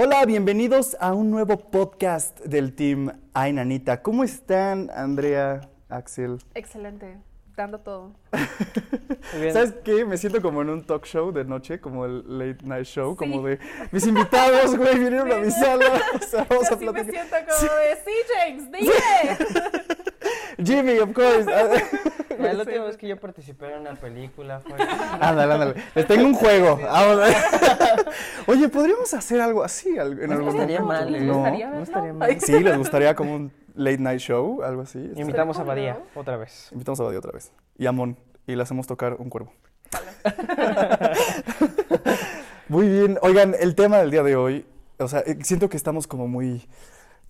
Hola, bienvenidos a un nuevo podcast del team Ay Nanita. ¿Cómo están, Andrea, Axel? Excelente, dando todo. Bien. ¿Sabes qué? Me siento como en un talk show de noche, como el late night show, Sí. como de mis invitados, güey, vinieron a mi sala. O sea, vamos Yo a sí me platicar. siento como de, sí, James, dime. Jimmy, of course. La última vez que yo participé en una película fue... ándale, ándale. Les tengo un juego. Vamos. Oye, ¿podríamos hacer algo así en No algún estaría momento? mal, ¿eh? No. gustaría no estaría mal. Sí, les gustaría como un late night show, algo así. Invitamos a Badía ¿no? otra vez. Invitamos a Badía otra vez. Y a Mon. Y le hacemos tocar un cuervo. Muy bien. Oigan, el tema del día de hoy, o sea, eh, siento que estamos como muy,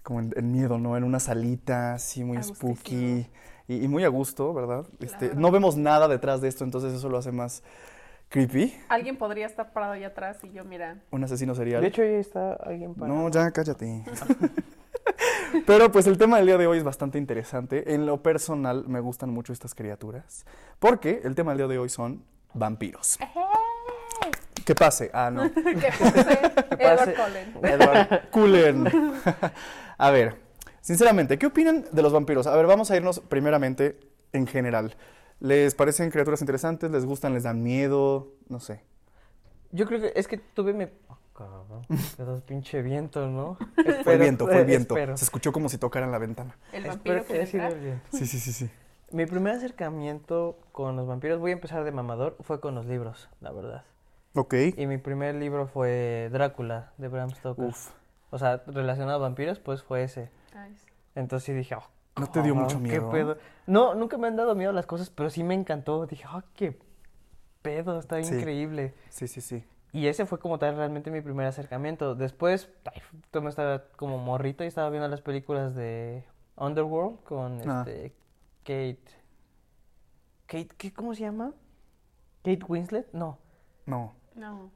como en, en miedo, ¿no? En una salita, así muy spooky. Y, y muy a gusto, ¿verdad? Este, Claro. no vemos nada detrás de esto, entonces eso lo hace más creepy. Alguien podría estar parado allá atrás y yo, mira, Un asesino serial. De hecho, ahí está alguien para... No, ya cállate. Pero pues el tema del día de hoy es bastante interesante. En lo personal me gustan mucho estas criaturas. Porque el tema del día de hoy son vampiros. ¿Qué pase? Ah, no. que pase Edward. Cullen. Edward Cullen. A ver, sinceramente, ¿qué opinan de los vampiros? A ver, vamos a irnos primeramente en general. ¿Les parecen criaturas interesantes? ¿Les gustan? ¿Les dan miedo? No sé. Yo creo que es que tuve mi... Oh, cabrón, pinche viento, ¿no? Fue el viento, fue el viento. Espero, Se escuchó como si tocaran la ventana. El espero vampiro que el viento. Sí, sí, sí, sí. Mi primer acercamiento con los vampiros, voy a empezar de mamador, fue con los libros, la verdad. Ok. Y mi primer libro fue Drácula, de Bram Stoker. Uf. O sea, relacionado a vampiros, pues fue ese. Entonces sí dije, oh, ¿No te dio mucho ¿qué miedo? pedo? No, nunca me han dado miedo las cosas, pero sí me encantó. Dije, oh, qué pedo, está Sí. increíble. Sí, sí, sí. Y ese fue como tal realmente mi primer acercamiento. Después, ay, yo me estaba como morrito y estaba viendo las películas de Underworld con Ah. este Kate. Kate, ¿qué, ¿cómo se llama? Kate Winslet? No. No. No.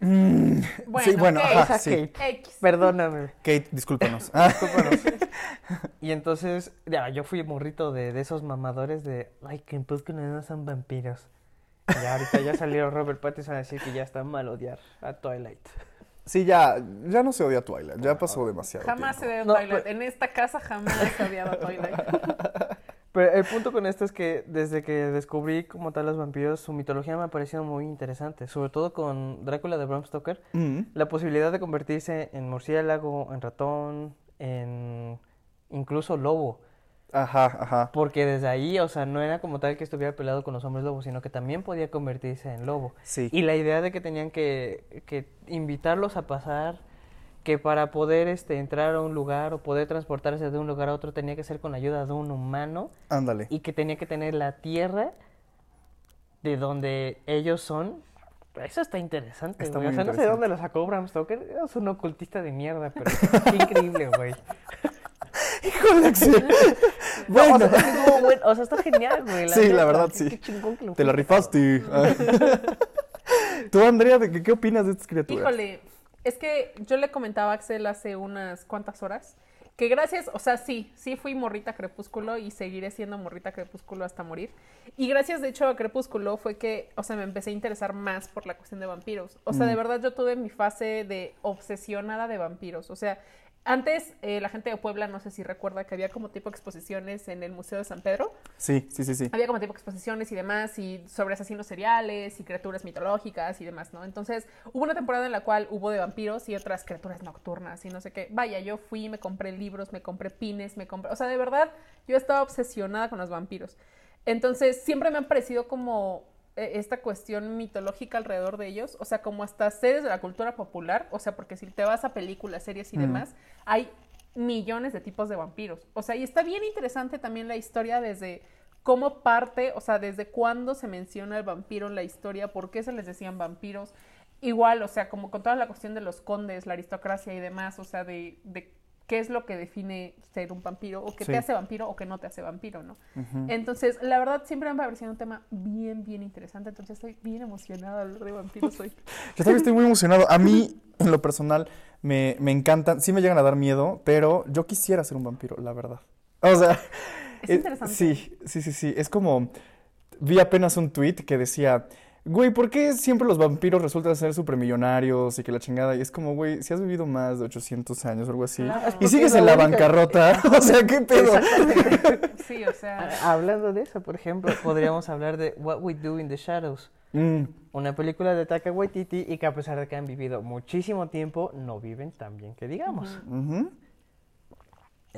Mm, Bueno, sí, bueno, ok. ajá, Esa sí. Kate. X. Perdóname. Kate, discúlpanos. Ah, Discúlpanos. y entonces, ya, yo fui morrito de, de esos mamadores de, ay, que en no son vampiros. Y ahorita ya salió Robert Pattinson a decir que ya está mal odiar a Twilight. sí, ya, ya no se odia Twilight, ya pasó demasiado Jamás se ve No, Twilight. pero- En esta casa jamás se ha odiado a Twilight. Pero el punto con esto es que desde que descubrí como tal los vampiros, su mitología me ha parecido muy interesante. Sobre todo con Drácula de Bram Stoker. Mm, La posibilidad de convertirse en murciélago, en ratón, en incluso lobo. Ajá, ajá. Porque desde ahí, o sea, no era como tal que estuviera peleado con los hombres lobos, sino que también podía convertirse en lobo. Sí. Y la idea de que tenían que, que invitarlos a pasar, que para poder este, entrar a un lugar o poder transportarse de un lugar a otro tenía que ser con la ayuda de un humano Ándale. y que tenía que tener la tierra de donde ellos son. Eso está interesante, Está güey. O sea, no sé de dónde lo sacó Bram Stoker. Es un ocultista de mierda, pero qué increíble, güey. Híjole, Axel. No, o, Bueno, sea, es que estuvo buen- o sea, está genial, güey. Sí, la neta, verdad, qué- sí. Qué chingón que lo te la rifaste. Ah. Tú, Andrea, ¿de qué, qué opinas de estas criaturas? Híjole, es que yo le comentaba a Axel hace unas cuantas horas que gracias, o sea, sí, sí fui morrita crepúsculo y seguiré siendo morrita crepúsculo hasta morir. Y gracias, de hecho, a crepúsculo fue que, o sea, me empecé a interesar más por la cuestión de vampiros. O sea, Mm. de verdad yo tuve mi fase de obsesionada de vampiros. O sea, antes eh, la gente de Puebla, no sé si recuerda que había como tipo exposiciones en el Museo de San Pedro. Sí, sí, sí, sí. Había como tipo exposiciones y demás, y sobre asesinos seriales y criaturas mitológicas y demás, ¿no? Entonces, hubo una temporada en la cual hubo de vampiros y otras criaturas nocturnas y no sé qué. Vaya, yo fui, me compré libros, me compré pines, me compré... O sea, de verdad, yo estaba obsesionada con los vampiros. Entonces, siempre me han parecido como esta cuestión mitológica alrededor de ellos, o sea, como hasta seres de la cultura popular, o sea, porque si te vas a películas, series y Mm. demás, hay millones de tipos de vampiros. O sea, y está bien interesante también la historia desde cómo parte, o sea, desde cuándo se menciona el vampiro en la historia, por qué se les decían vampiros. Igual, o sea, como con toda la cuestión de los condes, la aristocracia y demás, o sea, de, de qué es lo que define ser un vampiro, o que Sí. te hace vampiro o que no te hace vampiro, ¿no? Entonces, la verdad, siempre me ha parecido un tema bien, bien interesante. Entonces, estoy bien emocionada de hablar de vampiros hoy. Yo también estoy muy emocionado. A mí, en lo personal, me, me encantan. Sí me llegan a dar miedo, pero yo quisiera ser un vampiro, la verdad. O sea... Es eh, interesante. Sí, sí, sí, sí. Es como... Vi apenas un tweet que decía... Güey, ¿por qué siempre los vampiros resultan ser supermillonarios y que la chingada? Y es como, güey, si has vivido más de 800 años o algo así Claro. y Es sigues en la bancarrota, o sea, ¿qué pedo? Sí, o sea. Ah, Hablando de eso, por ejemplo, podríamos hablar de What We Do in the Shadows, Mm, una película de Taika Waititi y que a pesar de que han vivido muchísimo tiempo, no viven tan bien que digamos.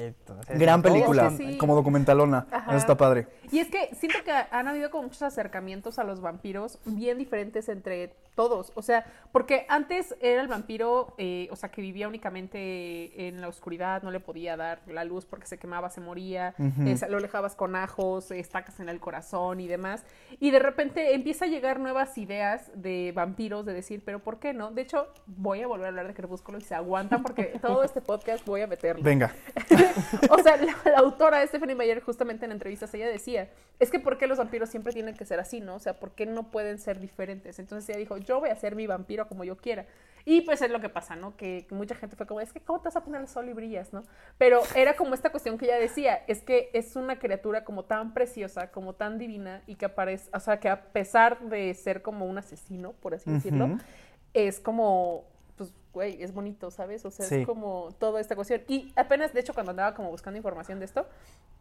Entonces, Gran película, sí. como documentalona. Ajá. Eso está padre. Y es que siento que han habido como muchos acercamientos a los vampiros bien diferentes entre todos. O sea, porque antes era el vampiro, eh, o sea, que vivía únicamente en la oscuridad, no le podía dar la luz porque se quemaba, se moría, eh, lo alejabas con ajos, estacas en el corazón y demás. Y de repente empieza a llegar nuevas ideas de vampiros, de decir, pero ¿por qué no? De hecho, voy a volver a hablar de Crepúsculo y se aguantan porque todo este podcast voy a meterlo. Venga. O sea, la, la autora Stephanie Meyer justamente en entrevistas ella decía, es que ¿por qué los vampiros siempre tienen que ser así, no? O sea, ¿por qué no pueden ser diferentes? Entonces ella dijo, yo voy a ser mi vampiro como yo quiera. Y pues es lo que pasa, ¿no? Que mucha gente fue como, es que ¿cómo te vas a poner el sol y brillas, no? Pero era como esta cuestión que ella decía, es que es una criatura como tan preciosa, como tan divina y que aparece, o sea, que a pesar de ser como un asesino, por así decirlo, es como, pues, güey, es bonito, ¿sabes? O sea, Sí. es como toda esta cuestión. Y apenas, de hecho, cuando andaba como buscando información de esto,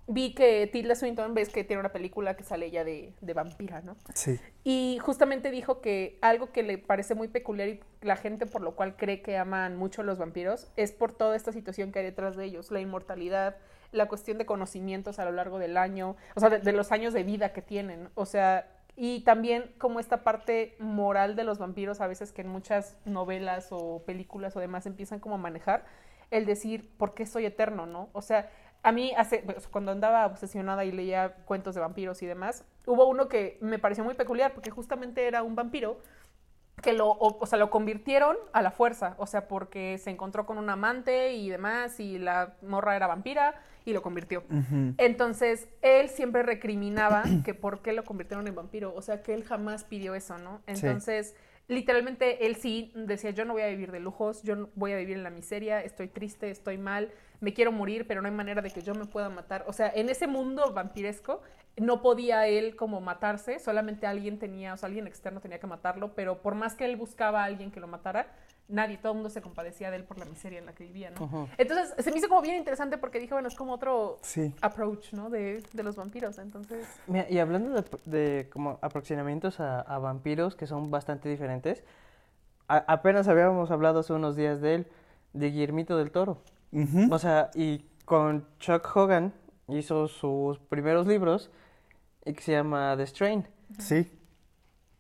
vi que Tilda Swinton, ves que tiene una película que sale ella de, de vampira, ¿no? Sí. Y justamente dijo que algo que le parece muy peculiar y la gente por lo cual cree que aman mucho a los vampiros es por toda esta situación que hay detrás de ellos, la inmortalidad, la cuestión de conocimientos a lo largo del año, o sea, de, de los años de vida que tienen, o sea, y también como esta parte moral de los vampiros a veces que en muchas novelas o películas o demás empiezan como a manejar, el decir, ¿por qué soy eterno, no? O sea, a mí hace, pues, cuando andaba obsesionada y leía cuentos de vampiros y demás, hubo uno que me pareció muy peculiar porque justamente era un vampiro que lo, o, o sea, lo convirtieron a la fuerza, o sea, porque se encontró con un amante y demás y la morra era vampira y lo convirtió. Entonces, él siempre recriminaba que por qué lo convirtieron en vampiro, o sea, que él jamás pidió eso, ¿no? Entonces, literalmente él sí decía, yo no voy a vivir de lujos, yo no voy a vivir en la miseria, estoy triste, estoy mal, me quiero morir, pero no hay manera de que yo me pueda matar. O sea, en ese mundo vampiresco no podía él como matarse, solamente alguien tenía, o sea, alguien externo tenía que matarlo, pero por más que él buscaba a alguien que lo matara, nadie, todo el mundo se compadecía de él por la miseria en la que vivía, ¿no? Entonces, se me hizo como bien interesante porque dije, bueno, es como otro Sí. approach, ¿no? De, de los vampiros. Entonces, Mira, y hablando de, de como aproximamientos a, a vampiros que son bastante diferentes, a- apenas habíamos hablado hace unos días de él, de Guillermito del Toro. Ujú. O sea, y con Chuck Hogan hizo sus primeros libros y que se llama The Strain. Sí.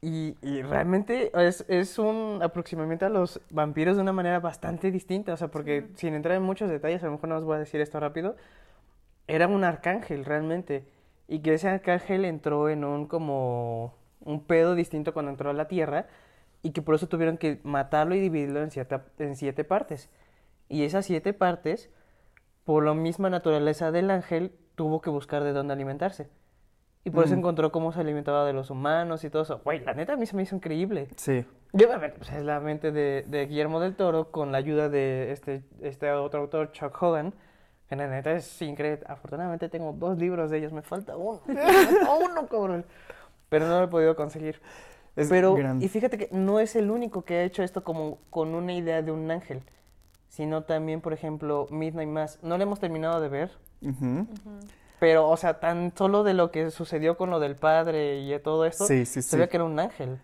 Y, y realmente es, es un aproximamiento a los vampiros de una manera bastante distinta. O sea, porque sin entrar en muchos detalles, a lo mejor no os voy a decir esto rápido, era un arcángel realmente. Y que ese arcángel entró en un como un pedo distinto cuando entró a la Tierra y que por eso tuvieron que matarlo y dividirlo en, cierta, en siete partes. Y esas siete partes, por la misma naturaleza del ángel, tuvo que buscar de dónde alimentarse. Y por eso Mm. encontró cómo se alimentaba de los humanos y todo eso. Güey, la neta a mí se me hizo increíble. Sí. Y obviamente pues, es la mente de, de Guillermo del Toro con la ayuda de este, este otro autor, Chuck Hogan. Que la neta es increíble. Afortunadamente tengo dos libros de ellos, me falta uno. Me falta uno, cabrón. Pero no lo he podido conseguir. Es Pero, gran- y fíjate que no es el único que ha hecho esto como con una idea de un ángel. Sino también, por ejemplo, Midnight Mass. No lo hemos terminado de ver. Ujú. Pero, o sea, tan solo de lo que sucedió con lo del padre y de todo esto, Sí, sí, se sí. ve que era un ángel.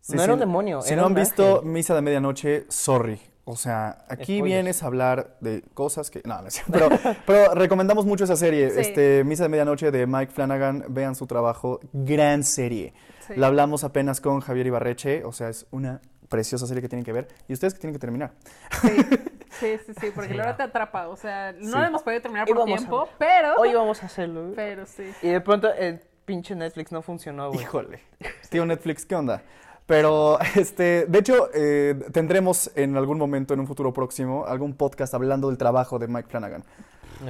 Sí, no era un demonio, Si era no han visto ángel. Misa de Medianoche, sorry. O sea, aquí Spoilers. vienes a hablar de cosas que... No, no cierto, pero, pero recomendamos mucho esa serie. Sí. Este, Misa de Medianoche de Mike Flanagan. Vean su trabajo. Gran serie. sí. La hablamos apenas con Javier Ibarreche. O sea, es una preciosa serie que tienen que ver. Y ustedes que tienen que terminar. Sí, sí, sí, sí, porque Sí, la no. te atrapa. O sea, no Sí. lo hemos podido terminar por a tiempo, pero. Hoy vamos a hacerlo. güey. Pero sí. Y de pronto el pinche Netflix no funcionó, güey. Híjole. Tío Netflix, ¿qué onda? Pero, este, de hecho, eh, tendremos en algún momento, en un futuro próximo, algún podcast hablando del trabajo de Mike Flanagan.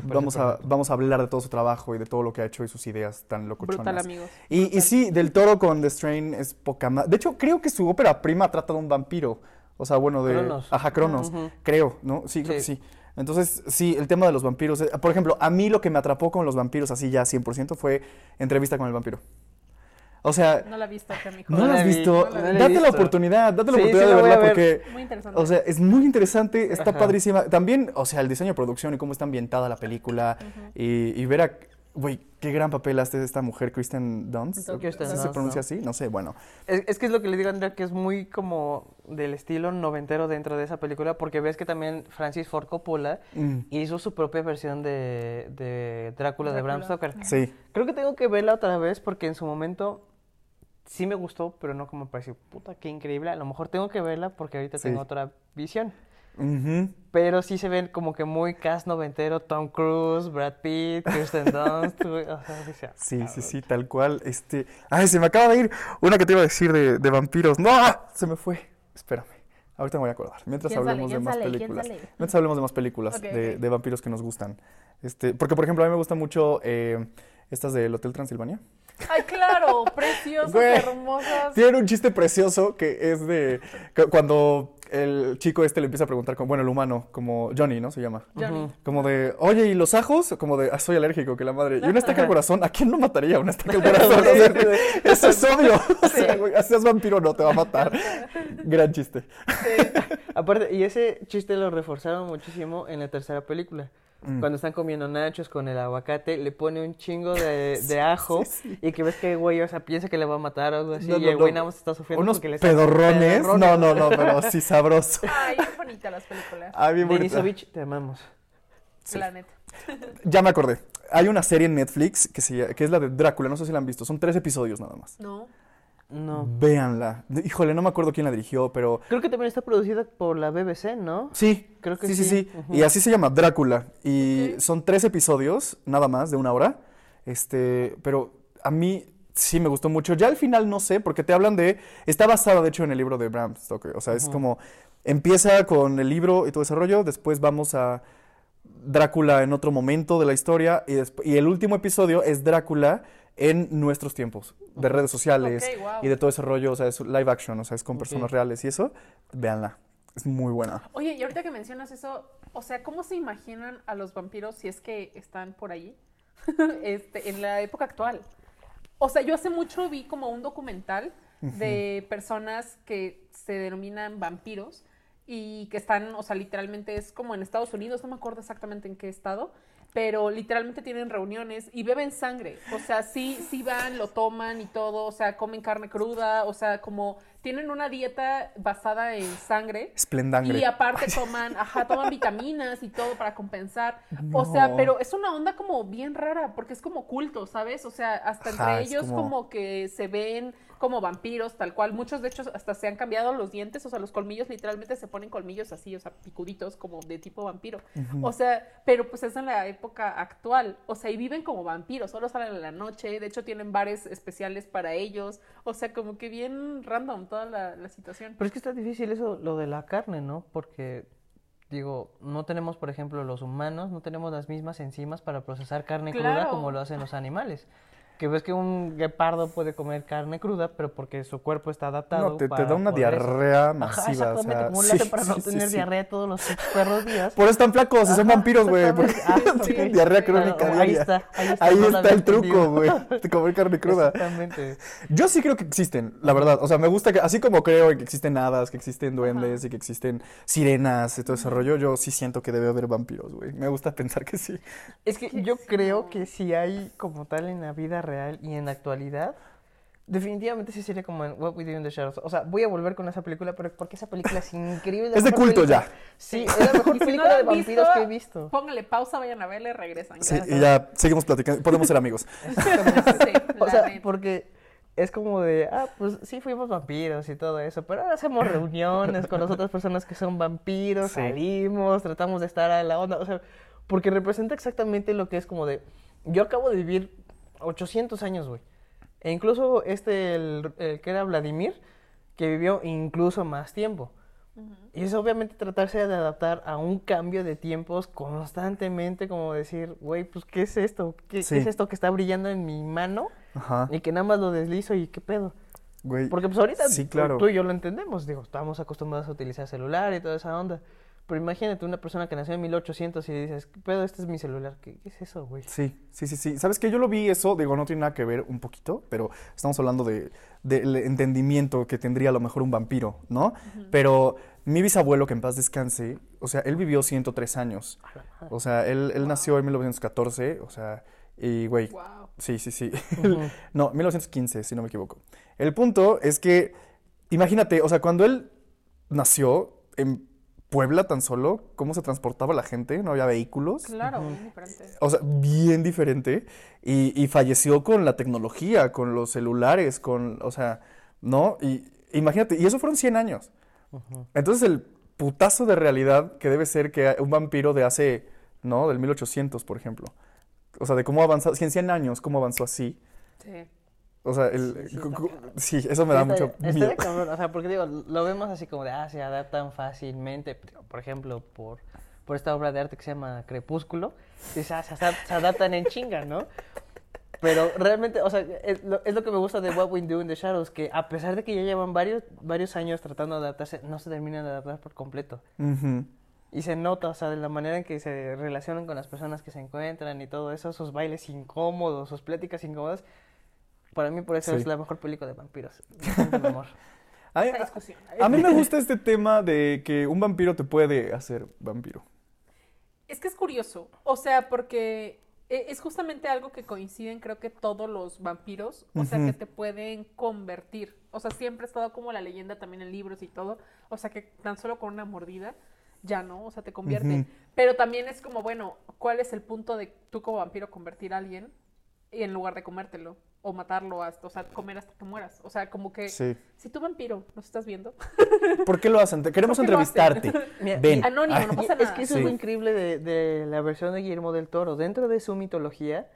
Vamos a, vamos a hablar de todo su trabajo y de todo lo que ha hecho y sus ideas tan locochonas. Brutal, amigos. Y, y sí, Del Toro con The Strain es poca más. De hecho, creo que su ópera prima trata de un vampiro. O sea, bueno, de. Cronos. Ajá, Cronos. Creo, ¿no? Sí, creo Sí. que sí. Entonces, sí, el tema de los vampiros. eh, Por ejemplo, a mí lo que me atrapó con los vampiros así ya 100% fue entrevista con el vampiro. O sea, No la he visto acá, mijo. ¿no No la has visto? no la Date la oportunidad, date la Sí, oportunidad sí de verla ver. porque... Muy interesante. O sea, es muy interesante, está Ajá. padrísima. También, o sea, el diseño de producción y cómo está ambientada la película. y, y ver a. Güey, qué gran papel hace esta mujer, Kristen Dunst. ¿Sí ¿Se pronuncia ¿no? así? No sé, bueno. Es, es que es lo que le digo a Andrea, que es muy como del estilo noventero dentro de esa película, porque ves que también Francis Ford Coppola Mm, hizo su propia versión de, de Drácula, de Bram Drácula. Stoker. sí. Creo que tengo que verla otra vez porque en su momento sí me gustó, pero no como me pareció, puta, qué increíble. A lo mejor tengo que verla porque ahorita Sí. tengo otra visión. Pero sí se ven como que muy cast noventero, Tom Cruise, Brad Pitt, Kirsten Dunst, güey, o sea, dice, Sí, sí, sí, tal cual. Este. Ay, se me acaba de ir una que te iba a decir de, de vampiros. ¡No! Se me fue. Espérame. Ahorita me voy a acordar. Mientras hablemos de ¿Quién más películas. Mientras hablemos de más películas de, de vampiros que nos gustan. Este, porque, por ejemplo, a mí me gustan mucho eh, estas del Hotel Transilvania. Ay, claro, preciosas, Güey. hermosas. Tiene un chiste precioso que es de que cuando el chico este le empieza a preguntar, como, bueno, el humano, como Johnny, ¿no? Se llama. Johnny. Como de, oye, ¿y los ajos? Como de, "Ah, soy alérgico, que la madre. Y una estaca al corazón, ¿a quién no mataría una estaca al corazón? O sea, güey, eso es obvio. O sea, güey, seas vampiro no te va a matar. Gran chiste. Aparte, y ese chiste lo reforzaron muchísimo en la tercera película. Mm. Cuando están comiendo nachos con el aguacate, le pone un chingo de, de ajo y que ves que el güey, o sea, piensa que le va a matar o algo así No, y no, el güey no. nada más está sufriendo Unos porque le está pedorrones. pedorrones. No, no, no, pero sí sabroso. Ay, qué bonitas las películas. Ah, bien bonita. Denisovich, te amamos. Sí. La neta. Ya me acordé. Hay una serie en Netflix que, se, llama- que es la de Drácula, no sé si la han visto. Son tres episodios nada más. No. No. Véanla. Híjole, no me acuerdo quién la dirigió, pero Creo que también está producida por la BBC, ¿no? Sí, Creo que sí, sí, sí. sí. Y así se llama Drácula. Y son tres episodios, nada más, de una hora. Este, pero a mí sí me gustó mucho. Ya al final no sé, porque te hablan de. Está basado, de hecho, en el libro de Bram Stoker. O sea, es como. Empieza con el libro y todo ese rollo. Después vamos a Drácula en otro momento de la historia. Y el último episodio es Drácula en nuestros tiempos, de redes sociales Ok, wow. y de todo ese rollo. O sea, es live action, o sea, es con personas reales y eso. Véanla. Es muy buena. Oye, y ahorita que mencionas eso, o sea, ¿cómo se imaginan a los vampiros si es que están por ahí? este, en la época actual. O sea, yo hace mucho vi como un documental de personas que se denominan vampiros y que están, o sea, literalmente es como en Estados Unidos, no me acuerdo exactamente en qué estado, pero literalmente tienen reuniones y beben sangre. O sea, sí, sí van, lo toman y todo, o sea, comen carne cruda, o sea, como tienen una dieta basada en sangre. Esplendangre. Y aparte toman, ajá, toman vitaminas y todo para compensar. O sea, pero es una onda como bien rara, porque es como culto, ¿sabes? O sea, hasta Ajá, entre ellos como- como... que se ven como vampiros, tal cual. Muchos, de hecho, hasta se han cambiado los dientes, o sea, los colmillos literalmente se ponen colmillos así, o sea, picuditos, como de tipo vampiro. O sea, pero pues es en la época actual. O sea, y viven como vampiros, solo salen en la noche. De hecho, tienen bares especiales para ellos. O sea, como que bien random toda la, la situación. Pero es que está difícil eso, lo de la carne, ¿no? Porque, digo, no tenemos, por ejemplo, los humanos, no tenemos las mismas enzimas para procesar carne cruda como lo hacen los animales. Que ves que un guepardo puede comer carne cruda, pero porque su cuerpo está adaptado No, te, da una diarrea Ajá, masiva. exactamente, o sea, como sí, hacen para no sí, sí, tener sí. diarrea todos los perros días. Por eso están flacos, y son Ajá, vampiros, güey. Porque. Ah, tienen diarrea Claro, crónica ahí está, ahí está, Ahí está el truco, güey. De comer carne cruda. Exactamente. Yo sí creo que existen, la verdad. O sea, me gusta que, así como creo que existen hadas, que existen duendes y que existen sirenas y todo ese rollo, yo sí siento que debe haber vampiros, güey. Me gusta pensar que sí. Es que yo creo que si hay como tal en la vida real y en la actualidad, definitivamente sí sería como en What We Do in the Shadows. O sea, voy a volver con esa película, pero porque esa película es increíble. la Es de culto película- ya. Sí, es la mejor Y si no película la de vampiros visto, que he visto. Póngale pausa, vayan a verla y regresan. Sí, y ya seguimos platicando. Podemos ser amigos. Sí, O sea, neta. porque es como de, ah, pues sí fuimos vampiros y todo eso, pero ahora hacemos reuniones con las otras personas que son vampiros, Sí. salimos, tratamos de estar a la onda, o sea, porque representa exactamente lo que es como de, yo acabo de vivir 800 años, güey. E incluso este, el, el que era Vladimir, que vivió incluso más tiempo. Y es obviamente tratarse de adaptar a un cambio de tiempos constantemente, como decir, güey, pues, ¿qué es esto? ¿Qué, es esto que está brillando en mi mano? Ajá. Y que nada más lo deslizo y qué pedo. Güey. Porque pues ahorita Sí, tú- claro. tú y yo lo entendemos, digo, estamos acostumbrados a utilizar celular y toda esa onda. Pero imagínate una persona que nació en 1800 y dices, pero este es mi celular. ¿Qué, qué es eso, güey? Sí, sí, sí, sí. ¿Sabes qué? Yo lo vi eso, digo, no tiene nada que ver un poquito, pero estamos hablando de, del entendimiento que tendría a lo mejor un vampiro, ¿no? Pero mi bisabuelo, que en paz descanse, o sea, él vivió 103 años. O sea, él, él nació en 1914, o sea, y güey, Wow. sí, sí, sí. No, 1915, si no me equivoco. El punto es que, imagínate, o sea, cuando él nació en Puebla tan solo, cómo se transportaba la gente, no había vehículos. Claro, bien diferente. O sea, bien diferente. Y, y falleció con la tecnología, con los celulares, con, o sea, ¿no? Y imagínate, y eso fueron 100 años. Entonces el putazo de realidad que debe ser que un vampiro de hace, ¿no? Del 1800, por ejemplo. O sea, de cómo avanzó, si en 100 años, cómo avanzó así. Sí. O sea, el, Sí, sí sí, eso me da Sí, está- mucho está miedo. cabrón, O sea, porque digo, lo vemos así como de, ah, se adaptan fácilmente. Por ejemplo, por, por esta obra de arte que se llama Crepúsculo. Dices, ah, se, se adaptan en chinga, ¿no? Pero realmente, o sea, es lo, es lo que me gusta de What We Do in the Shadows, que a pesar de que ya llevan varios, varios años tratando de adaptarse, no se terminan de adaptar por completo. Ujú. Y se nota, o sea, de la manera en que se relacionan con las personas que se encuentran y todo eso, sus bailes incómodos, sus pláticas incómodas. Para mí, por eso Sí. es la mejor película de vampiros. Amor. A, mí me gusta este tema de que un vampiro te puede hacer vampiro. Es que es curioso, o sea, porque e- es justamente algo que coinciden creo que todos los vampiros, o sea, que te pueden convertir. O sea, siempre ha estado como la leyenda también en libros y todo, o sea, que tan solo con una mordida ya no, o sea, te convierte. Pero también es como, bueno, ¿cuál es el punto de tú como vampiro convertir a alguien en lugar de comértelo o matarlo hasta, o sea, comer hasta que mueras? O sea, como que Sí. si tú vampiro nos estás viendo, ¿Por qué lo hacen? Te- queremos ¿Por qué lo entrevistarte. Mira, Ven. y- Anónimo, no y pasa es nada. que eso Sí. es lo increíble de, de la versión de Guillermo del Toro. Dentro de su mitología,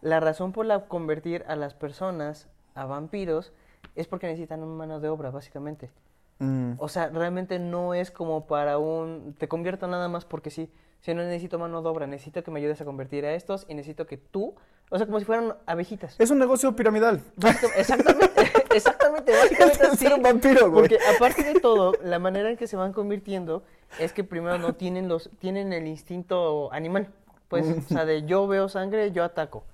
la razón por la convertir a las personas a vampiros es porque necesitan una mano de obra, básicamente. Mm, O sea, realmente no es como para un... Te convierto nada más porque sí. Si no necesito mano de obra, necesito que me ayudes a convertir a estos y necesito que tú... O sea, como si fueran abejitas. Es un negocio piramidal. Exactamente, exactamente, básicamente Es ser un vampiro, güey. Porque aparte de todo, la manera en que se van convirtiendo es que primero no tienen los tienen el instinto animal. Pues, o sea, de yo veo sangre, yo ataco.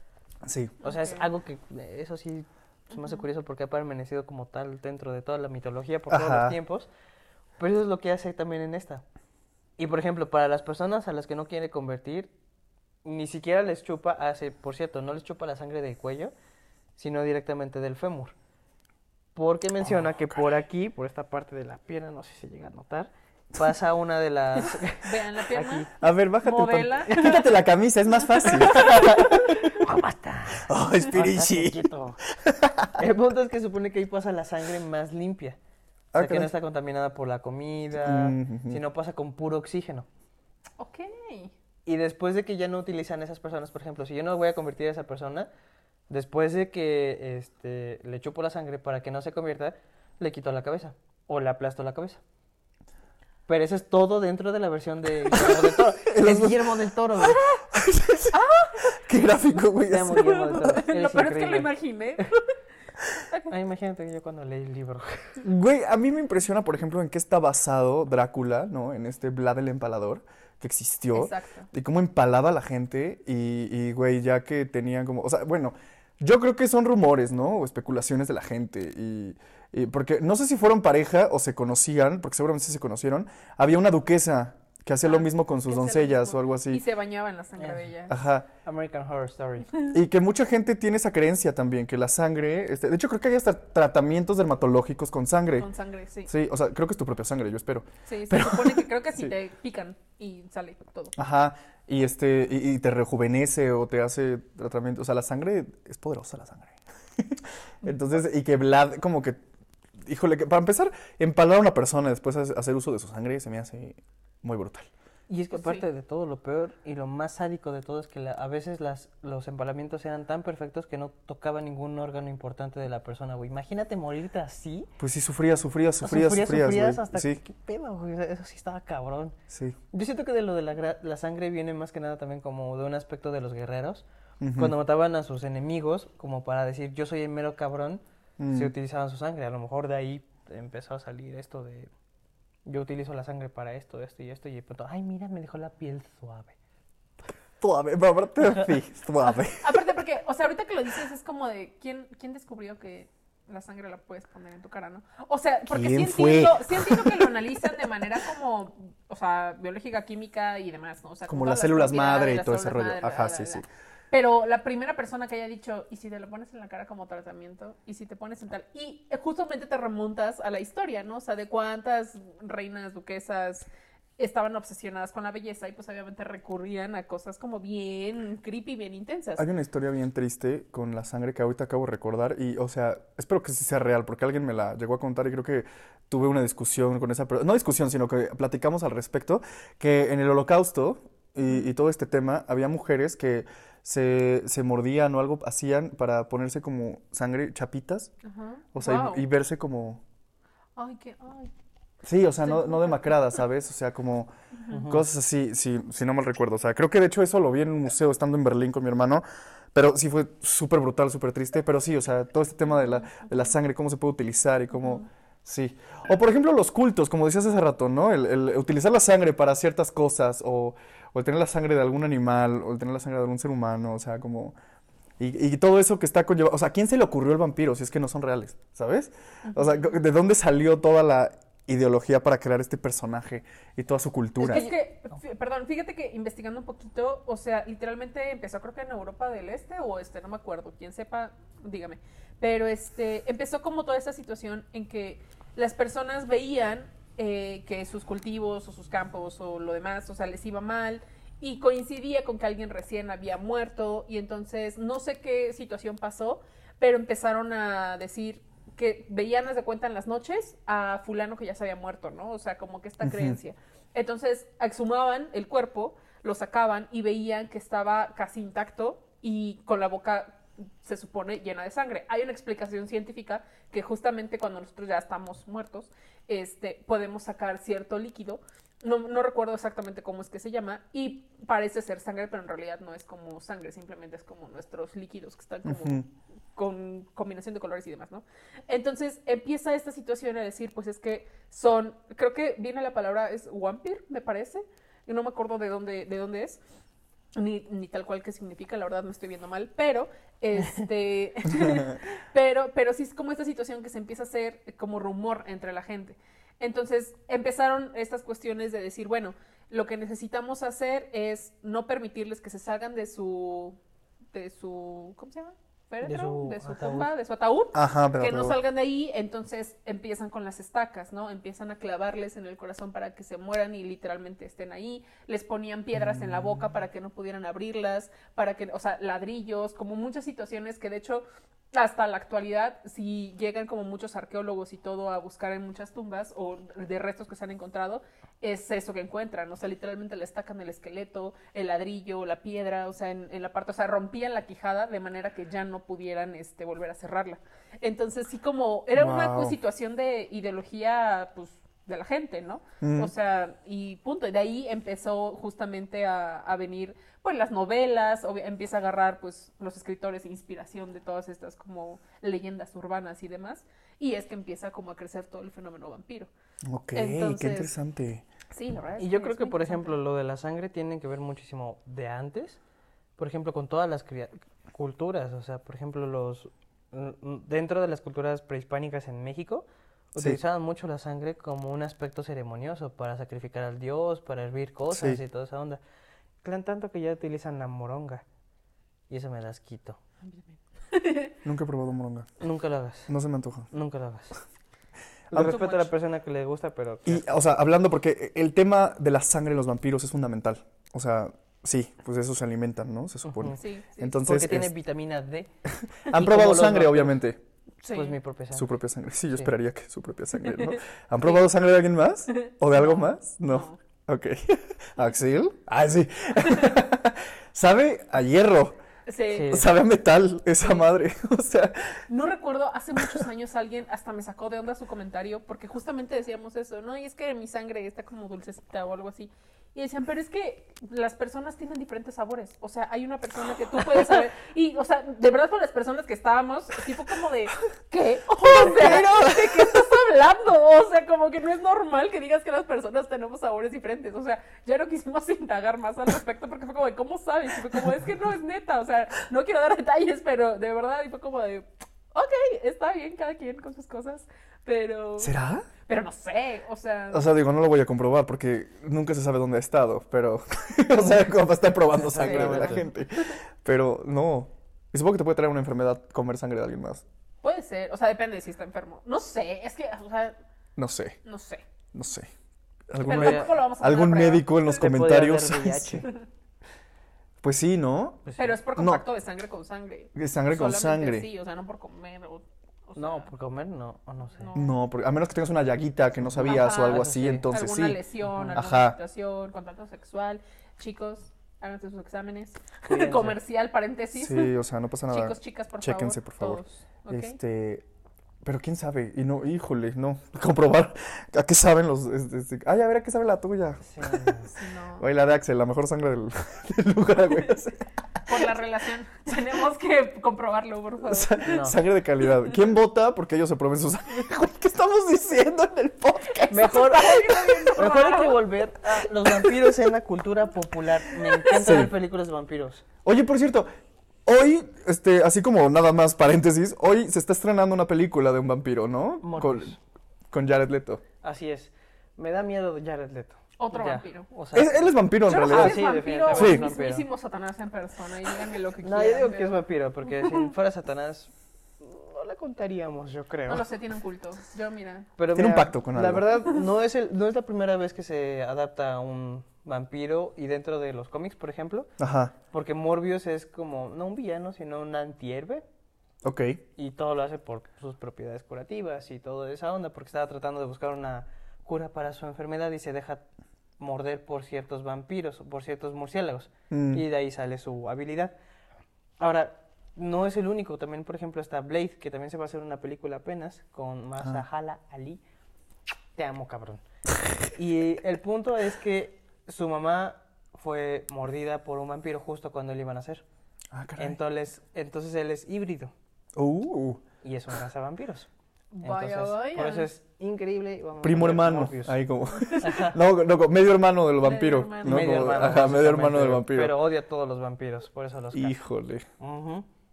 Sí. O sea, es algo que eso sí se me hace curioso porque ha permanecido como tal dentro de toda la mitología por todos Ajá. los tiempos. Pero eso es lo que hace también en esta. Y por ejemplo, para las personas a las que no quiere convertir, ni siquiera les chupa, hace, por cierto, no les chupa la sangre del cuello, sino directamente del fémur. Porque menciona que por aquí, por esta parte de la pierna, no sé si se llega a notar, pasa una de las... vean la pierna. Aquí. A ver, bájate. el. Quítate la camisa, es más fácil. ¡Ah, basta! Oh, Spirichi. El punto es que supone que ahí pasa la sangre más limpia. O sea, que no está contaminada por la comida, Mm, sino pasa con puro oxígeno. Ok. Y después de que ya no utilizan esas personas, por ejemplo, si yo no voy a convertir a esa persona, después de que este, le chupo la sangre para que no se convierta, le quito la cabeza o le aplasto la cabeza. Pero eso es todo dentro de la versión de Guillermo del Toro. es Guillermo del Toro, güey. Qué gráfico, güey. Te amo, Guillermo del Toro. lo peor es que lo imaginé. Ay, imagínate que yo cuando leí el libro. Güey, a mí me impresiona, por ejemplo, en qué está basado Drácula, ¿no? En este Vlad el Empalador que existió. Exacto. Y cómo empalaba a la gente y, y, güey, ya que tenían como... O sea, bueno, yo creo que son rumores, ¿no? O especulaciones de la gente. Y, porque no sé si fueron pareja o se conocían, porque seguramente se conocieron. Había una duquesa que hacía lo Ah, mismo con sus doncellas o algo Y así. se bañaba en la sangre Eh. de ella. Ajá. American Horror Story. Y que mucha gente tiene esa creencia también, que la sangre... este, de hecho, creo que hay hasta tratamientos dermatológicos con sangre. Con sangre, sí. Sí, o sea, creo que es tu propia sangre, yo espero. Sí, se supone que creo que si Sí. te pican y sale todo. Ajá, y este, y, y te rejuvenece o te hace tratamiento. O sea, la sangre es poderosa la sangre. Entonces, y que Vlad, como que, híjole, que para empezar, empalar a una persona y después hace- hacer uso de su sangre se me hace muy brutal. Y es que Sí. aparte de todo, lo peor y lo más sádico de todo es que la- a veces las, los empalamientos eran tan perfectos que no tocaba ningún órgano importante de la persona, güey. Imagínate morirte así. Pues sí, sufrías, sufrías, O sea, sufrías, sufrías, sufrías, sufrías güey. hasta Sí, qué pedo, güey. Eso sí estaba cabrón. sí. Yo siento que de lo de la, gra- la sangre viene más que nada también como de un aspecto de los guerreros. Cuando mataban a sus enemigos, como para decir yo soy el mero cabrón, Mm. se utilizaban su sangre. A lo mejor de ahí empezó a salir esto de, yo utilizo la sangre para esto, esto y esto, y de pronto, ay, mira, me dejó la piel suave. Suave, pero aparte sí, suave. Aparte porque, o sea, ahorita que lo dices es como de, ¿quién, quién descubrió que la sangre la puedes poner en tu cara, no? O sea, porque sí entiendo, sí entiendo que lo analizan de manera como, o sea, biológica, química y demás, ¿no? O sea, Como las células madre y todo ese rollo. madre, Ajá, sí, sí. Pero la primera persona que haya dicho, y si te lo pones en la cara como tratamiento, y si te pones en tal. Y eh, justamente te remontas a la historia, ¿no? O sea, de cuántas reinas, duquesas estaban obsesionadas con la belleza y pues obviamente recurrían a cosas como bien creepy, bien intensas. Hay una historia bien triste con la sangre que ahorita acabo de recordar y, o sea, espero que sí sea real porque alguien me la llegó a contar y creo que tuve una discusión con esa persona, no discusión, sino que platicamos al respecto, que en el holocausto y, y todo este tema había mujeres que se, se mordían o algo hacían para ponerse como sangre, chapitas, Ajá. o sea, Wow. y, verse como... Ay, qué. Ay. Sí, o sea, no, no demacradas, ¿sabes? O sea, como cosas así, si, si no mal recuerdo. O sea, creo que de hecho eso lo vi en un museo estando en Berlín con mi hermano, pero sí fue súper brutal, súper triste. Pero sí, o sea, todo este tema de la, de la sangre, cómo se puede utilizar y cómo... Sí. O por ejemplo los cultos, como decías hace rato, ¿no? El, el utilizar la sangre para ciertas cosas, o, o el tener la sangre de algún animal, o el tener la sangre de algún ser humano, o sea, como... Y, y todo eso que está conllevado, o sea, ¿a quién se le ocurrió el vampiro si es que no son reales, ¿sabes? O sea, ¿de dónde salió toda la ideología para crear este personaje y toda su cultura? Es que, perdón, fíjate que investigando un poquito, o sea, literalmente empezó creo que en Europa del Este o Este, no me acuerdo, quien sepa, dígame. Pero este, empezó como toda esta situación en que las personas veían eh, que sus cultivos o sus campos o lo demás, o sea, les iba mal y coincidía con que alguien recién había muerto y entonces no sé qué situación pasó, pero empezaron a decir que veían, haz de cuenta, en las noches a fulano que ya se había muerto, ¿no? O sea, como que esta creencia. Entonces, exhumaban el cuerpo, lo sacaban y veían que estaba casi intacto y con la boca se supone llena de sangre. Hay una explicación científica que justamente cuando nosotros ya estamos muertos, este, podemos sacar cierto líquido. No, no recuerdo exactamente cómo es que se llama y parece ser sangre, pero en realidad no es como sangre, simplemente es como nuestros líquidos que están como con combinación de colores y demás, ¿no? Entonces empieza esta situación a decir, pues es que son, creo que viene la palabra, es vampir, me parece, y no me acuerdo de dónde, de dónde es, ni, ni tal cual qué significa, la verdad me estoy viendo mal, pero, este, pero, pero sí es como esta situación que se empieza a hacer como rumor entre la gente. Entonces empezaron estas cuestiones de decir, bueno, lo que necesitamos hacer es no permitirles que se salgan de su, de su, ¿cómo se llama? Féretro, su de su ataúd. tumba, de su ataúd Ajá, pero... que no pero- salgan de ahí, entonces empiezan con las estacas, ¿no? Empiezan a clavarles en el corazón para que se mueran y literalmente estén ahí. Les ponían piedras en la boca para que no pudieran abrirlas, para que, o sea, ladrillos, como muchas situaciones que de hecho hasta la actualidad, si llegan como muchos arqueólogos y todo a buscar en muchas tumbas o de restos que se han encontrado, es eso que encuentran, o sea, literalmente le estacan el esqueleto, el ladrillo, la piedra, o sea, en, en la parte, o sea, rompían la quijada de manera que ya no pudieran este, volver a cerrarla. Entonces, sí, como era una situación de ideología, pues, de la gente, ¿no? Mm. O sea, y punto. Y de ahí empezó justamente a, a venir, pues, las novelas, obvi- empieza a agarrar, pues, los escritores inspiración de todas estas como leyendas urbanas y demás. Y es que empieza como a crecer todo el fenómeno vampiro. Ok, Entonces- qué interesante. Sí, la verdad. es Y yo creo que, por ejemplo, lo de la sangre tiene que ver muchísimo de antes. Por ejemplo, con todas las culturas. O sea, por ejemplo, los dentro de las culturas prehispánicas en México, Sí. utilizaban mucho la sangre como un aspecto ceremonioso para sacrificar al dios, para hervir cosas Sí. y toda esa onda. Clan tanto que ya utilizan la moronga. Y eso me das quito. Nunca he probado moronga. Nunca lo hagas. No se me antoja. Nunca lo hagas. Yo respeto a la persona que le gusta, pero... Y, o sea, hablando, porque el tema de la sangre en los vampiros es fundamental. O sea, sí, pues de eso se alimentan, ¿no? Se supone. Ujú. Sí, sí. Entonces, Porque tiene es- vitamina D. han probado sangre, vampiros. obviamente. Sí. Pues mi propia sangre. Su propia sangre. Sí, yo Sí. esperaría que su propia sangre, ¿no? ¿Han probado sangre de alguien más? ¿O de algo más? No. Ok. ¿Axel? Ah, sí. Sabe a hierro. Sí. Sí. Sabe a metal esa madre. O sea, No recuerdo, hace muchos años alguien hasta me sacó de onda su comentario porque justamente decíamos eso, ¿no? Y es que mi sangre está como dulcecita o algo así. Y decían, pero es que las personas tienen diferentes sabores. O sea, hay una persona que tú puedes saber. Y, o sea, de verdad, con las personas que estábamos, sí fue como de, ¿qué? O sea, ¿de qué estás hablando? O sea, como que no es normal que digas que las personas tenemos sabores diferentes. O sea, ya no quisimos indagar más al respecto porque fue como de, ¿cómo sabes? Y fue como, es que no es neta. O sea, no quiero dar detalles, pero de verdad, y fue como de, ok, está bien, cada quien con sus cosas, pero... ¿Será? Pero no sé, o sea... O sea, digo, no lo voy a comprobar porque nunca se sabe dónde ha estado, pero. o sea, como para estar probando sangre de la Sí. gente. Pero no. Y supongo que te puede traer una enfermedad comer sangre de alguien más. Puede ser, o sea, depende de si está enfermo. No sé, es que, o sea, No sé, no sé. no sé. Pero ¿Algún, me- tampoco lo vamos a poner algún médico en los comentarios? Pues sí, ¿no? Pues sí. Pero es por No. contacto de sangre con sangre. De sangre con Solamente sangre. así, o sea, no por comer. O, o No, por comer no, o no sé. No. No, porque a menos que tengas una llaguita que no sabías Ajá, o algo así, sí. entonces alguna sí. lesión, alguna Ajá. situación, contacto sexual. Chicos, háganse sus exámenes. Cuídense. Comercial, paréntesis. Sí, o sea, no pasa nada. Chicos, chicas, por Chéquense, favor. por favor. todos, ¿ok? Este, pero quién sabe, y no, híjole, no, comprobar a qué saben los, este, este, ay, a ver a qué sabe la tuya. Sí. Sí, no. Oye, la de Axel, la mejor sangre del, del lugar, güey. Por la relación. Tenemos que comprobarlo, por favor. sa- No. Sangre de calidad. ¿Quién vota? Porque ellos se prueben su sangre. Güey, ¿Qué estamos diciendo en el podcast? Mejor, mejor hay que volver a los vampiros en la cultura popular. Me encanta Sí. ver películas de vampiros. Oye, por cierto, hoy, este, así como nada más paréntesis, hoy se está estrenando una película de un vampiro, ¿no? Con, con Jared Leto. Así es. Me da miedo Jared Leto. Otro Ya. vampiro. O sea, Es- él es vampiro en no realidad. si sí, es vampiro es mismísimo Satanás en persona. Y díganme lo que no, quieran. yo digo que es vampiro, porque si fuera Satanás, no le contaríamos, yo creo. No lo sé, tiene un culto. Yo, mira. Pero Tiene un pacto con La algo. verdad, no es, el, no es la primera vez que se adapta a un vampiro y dentro de los cómics, por ejemplo, Ajá, porque Morbius es como, no un villano, sino un antihéroe. ok. Y todo lo hace por sus propiedades curativas y toda esa onda, porque estaba tratando de buscar una cura para su enfermedad y se deja morder por ciertos vampiros o por ciertos murciélagos. Mm. Y de ahí sale su habilidad. Ahora, no es el único, también por ejemplo está Blade, que también se va a hacer una película apenas con Masahala Ali. Te amo, cabrón. y el punto es que su mamá fue mordida por un vampiro justo cuando él iba a nacer. Ah, caray. Entonces, entonces él es híbrido Uh, y es un. Vaya, Entonces, vaya. Por eso es increíble. vamos primo hermano. Morbius. Ahí como. No, no, medio hermano del vampiro. hermano. ¿no? Medio Como- hermano. Ajá, medio hermano del vampiro. Pero odia a todos los vampiros, por eso los. Híjole.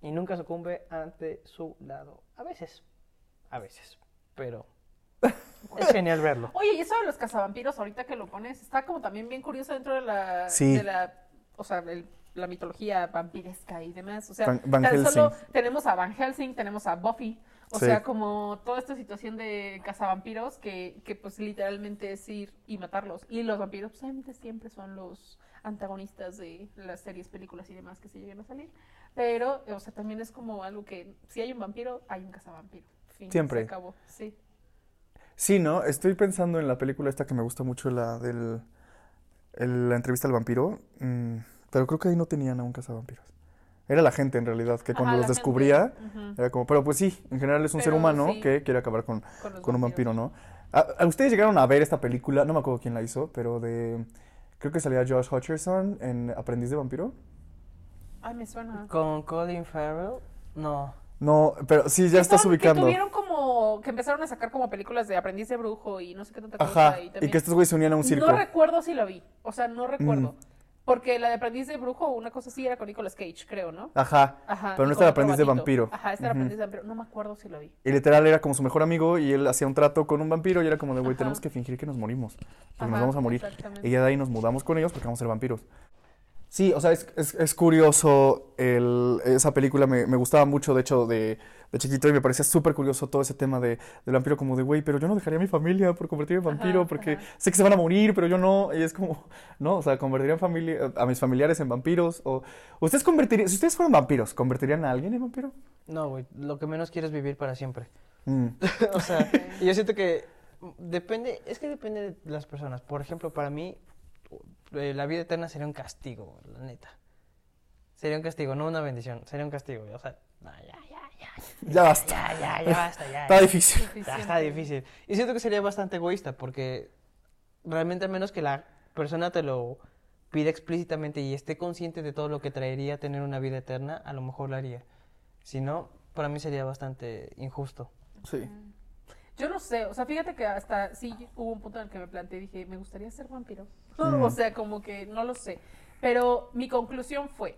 Y nunca sucumbe ante su lado. A veces. A veces. Pero es genial verlo. Oye, y eso de los cazavampiros, ahorita que lo pones, está como también bien curioso dentro de la, Sí. de la o sea, el- la mitología vampiresca y demás. O sea, Van- Van tan solo tenemos a Van Helsing, tenemos a Buffy. O Sí. sea, como toda esta situación de cazavampiros que, que pues literalmente es ir y matarlos. Y los vampiros pues, obviamente siempre son los antagonistas de las series, películas y demás que se lleguen a salir. Pero, o sea, también es como algo que si hay un vampiro, hay un cazavampiro. Fin, Siempre. Se acabó, sí. Sí, ¿no? Estoy pensando en la película esta que me gusta mucho, la del. el- la entrevista al vampiro. mm, pero creo que ahí no tenían a un cazavampiros. Era la gente en realidad, que cuando Ajá, los descubría, era como. Pero pues sí, en general es un ser humano sí. que quiere acabar con, Con un vampiro, ¿no? ¿A, a ustedes llegaron a ver esta película? No me acuerdo quién la hizo, pero de. Creo que salía Josh Hutcherson en Aprendiz de Vampiro. Ay, me suena. Con Colin Farrell, no. No, pero sí, ya estás ubicando. Que tuvieron como, que empezaron a sacar como películas de aprendiz de brujo y no sé qué tanta cosa. Ajá, y y que estos güeyes se unían a un circo. No recuerdo si lo vi, o sea, no recuerdo. Mm. Porque la de aprendiz de brujo, una cosa así era con Nicolas Cage, creo, ¿no? Ajá, Ajá. pero no con el aprendiz de vampiro. Ajá, este era aprendiz de vampiro. No me acuerdo si lo vi. Y literal era como su mejor amigo y él hacía un trato con un vampiro y era como de, güey, tenemos que fingir que nos morimos. Porque nos vamos a morir. Y ya de ahí nos mudamos con ellos porque vamos a ser vampiros. Sí, o sea, es, es- es curioso el- esa película, me, me gustaba mucho, de hecho, de, de chiquito y me parecía súper curioso todo ese tema de, del vampiro como de, güey, pero yo no dejaría a mi familia por convertirme en vampiro Ajá, porque ajá. sé que se van a morir, pero yo no. Y es como, no, o sea, convertiría a, familia, a mis familiares en vampiros. O, ¿Ustedes convertirían, si ustedes fueran vampiros, ¿convertirían a alguien en vampiro? No, güey. Lo que menos quiero es vivir para siempre. Mm, o sea, y yo siento que depende, es que depende de las personas. Por ejemplo, para mí, la vida eterna sería un castigo, la neta. Sería un castigo, no una bendición. Sería un castigo. O sea, no, ya, ya, ya. ya basta. Ya, ya, ya basta, ya. Está difícil. Ya está difícil. Y siento que sería bastante egoísta porque realmente a menos que la persona te lo pida explícitamente y esté consciente de todo lo que traería tener una vida eterna, a lo mejor lo haría. Si no, para mí sería bastante injusto. Sí. Yo no sé, o sea, fíjate que hasta sí hubo un punto en el que me planteé y dije, me gustaría ser vampiro. Mm. o sea, como que no lo sé. Pero mi conclusión fue,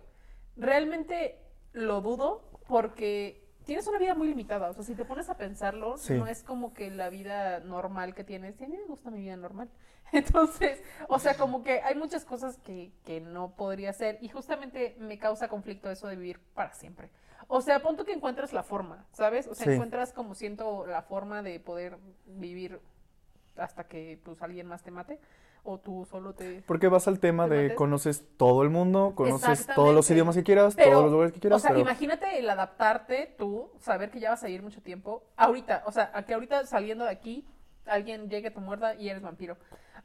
realmente lo dudo porque tienes una vida muy limitada. O sea, si te pones a pensarlo, Sí. no es como que la vida normal que tienes. Y a mí me gusta mi vida normal. Entonces, o sea, como que hay muchas cosas que, que no podría hacer. Y justamente me causa conflicto eso de vivir para siempre. O sea, punto que encuentras la forma, ¿sabes? O sea, Sí. encuentras como siento la forma de poder vivir hasta que pues alguien más te mate o tú solo te Porque vas al tema ¿Te de mates? conoces todo el mundo, conoces todos los idiomas que quieras, Pero, todos los lugares que quieras, O sea, pero imagínate el adaptarte tú, saber que ya vas a ir mucho tiempo. Ahorita, o sea, a que ahorita saliendo de aquí, alguien llegue, te muerda y eres vampiro.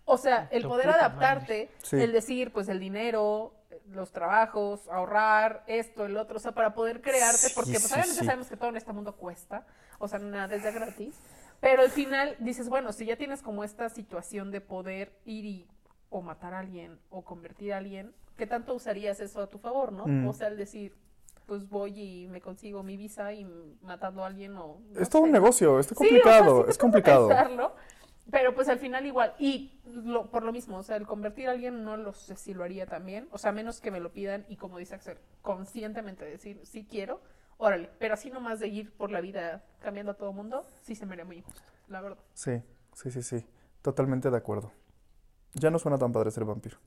O sea, el Tu poder adaptarte, Sí. el decir, pues el dinero, los trabajos, ahorrar, esto, el otro, o sea, para poder crearte, Sí, porque pues obviamente sí. sabemos que todo en este mundo cuesta, o sea, nada es de gratis. Pero al final dices, bueno, si ya tienes como esta situación de poder ir y o matar a alguien o convertir a alguien, ¿qué tanto usarías eso a tu favor, no? Mm. O sea, el decir, pues voy y me consigo mi visa y matando a alguien o... no es todo un negocio, está Sí, o sea, complicado, sí es complicado. pensarlo, pero pues al final igual, y lo- por lo mismo, o sea, el convertir a alguien no lo sé si lo haría también, o sea, a menos que me lo pidan y como dice Axel, conscientemente decir, sí quiero, órale, pero así nomás de ir por la vida cambiando a todo mundo, sí se me haría muy injusto, la verdad. Sí, sí, sí, sí, totalmente de acuerdo. Ya no suena tan padre ser vampiro.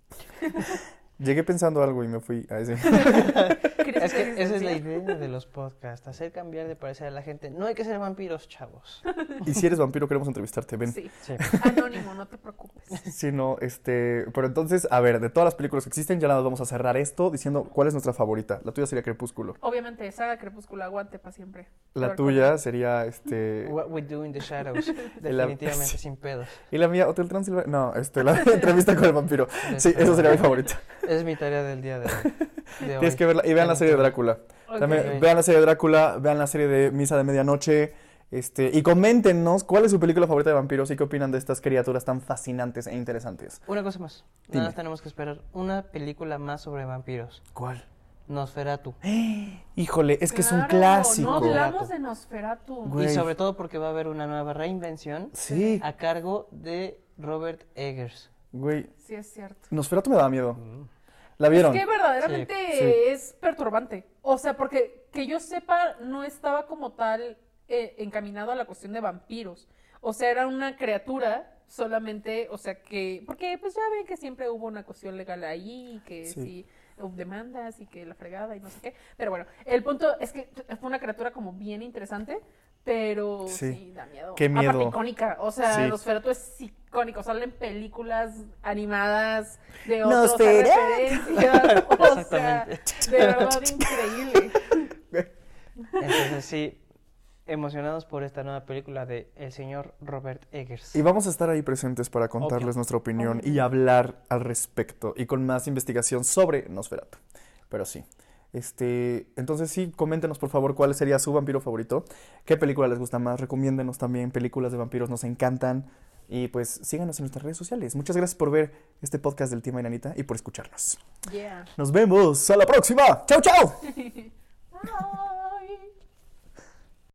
Llegué pensando algo y me fui a ese. ¿Quieres Es que esa es la idea de los podcasts, hacer cambiar de parecer a la gente. No hay que ser vampiros, chavos. Y si eres vampiro, queremos entrevistarte, ven. Sí, Sí. anónimo, no te preocupes. Sí, no, este, pero entonces, a ver, de todas las películas que existen, ya nada más vamos a cerrar esto diciendo cuál es nuestra favorita. La tuya sería Crepúsculo. Obviamente, saga Crepúsculo, aguante para siempre. La tuya sería, este, What we do in the shadows. La- Definitivamente sin pedos. y la mía, Hotel Transilvania. No, este, la entrevista con el vampiro. Sí, esa sería mi favorita. Es mi tarea del día de, de hoy. Tienes que verla, y vean la serie de Drácula. También, vean la serie de Drácula, vean la serie de Misa de Medianoche, este, y coméntenos cuál es su película favorita de vampiros y qué opinan de estas criaturas tan fascinantes e interesantes. Una cosa más. Dime. Nada más tenemos que esperar una película más sobre vampiros. ¿Cuál? Nosferatu. Híjole, es que es un clásico. No hablamos de Nosferatu. Güey. Y sobre todo porque va a haber una nueva reinvención Sí, a cargo de Robert Eggers. güey. Sí, es cierto. Nosferatu me da miedo. ¿La vieron? Es que verdaderamente Sí, sí. es perturbante. O sea, porque que yo sepa, no estaba como tal eh, encaminado a la cuestión de vampiros. O sea, era una criatura solamente, o sea, que... Porque pues ya ven que siempre hubo una cuestión legal ahí, y que Sí. sí, hubo demandas y que la fregada y no sé qué. Pero bueno, el punto es que fue una criatura como bien interesante, pero Sí. sí, da miedo. Qué miedo. Aparte icónica, o sea, Sí. Nosferatu es icónico, salen películas animadas de otros Nosferatu. referencias, o sea, de verdad increíble. Entonces sí, emocionados por esta nueva película de el señor Robert Eggers. Y vamos a estar ahí presentes para contarles Obvio. nuestra opinión y hablar al respecto y con más investigación sobre Nosferatu. Pero sí. Este, entonces sí, coméntenos por favor cuál sería su vampiro favorito, qué película les gusta más, recomiéndenos también películas de vampiros, nos encantan y pues síganos en nuestras redes sociales. Muchas gracias por ver este podcast del Team Ainanita y por escucharnos. Yeah. Nos vemos a la próxima. Chao, chao.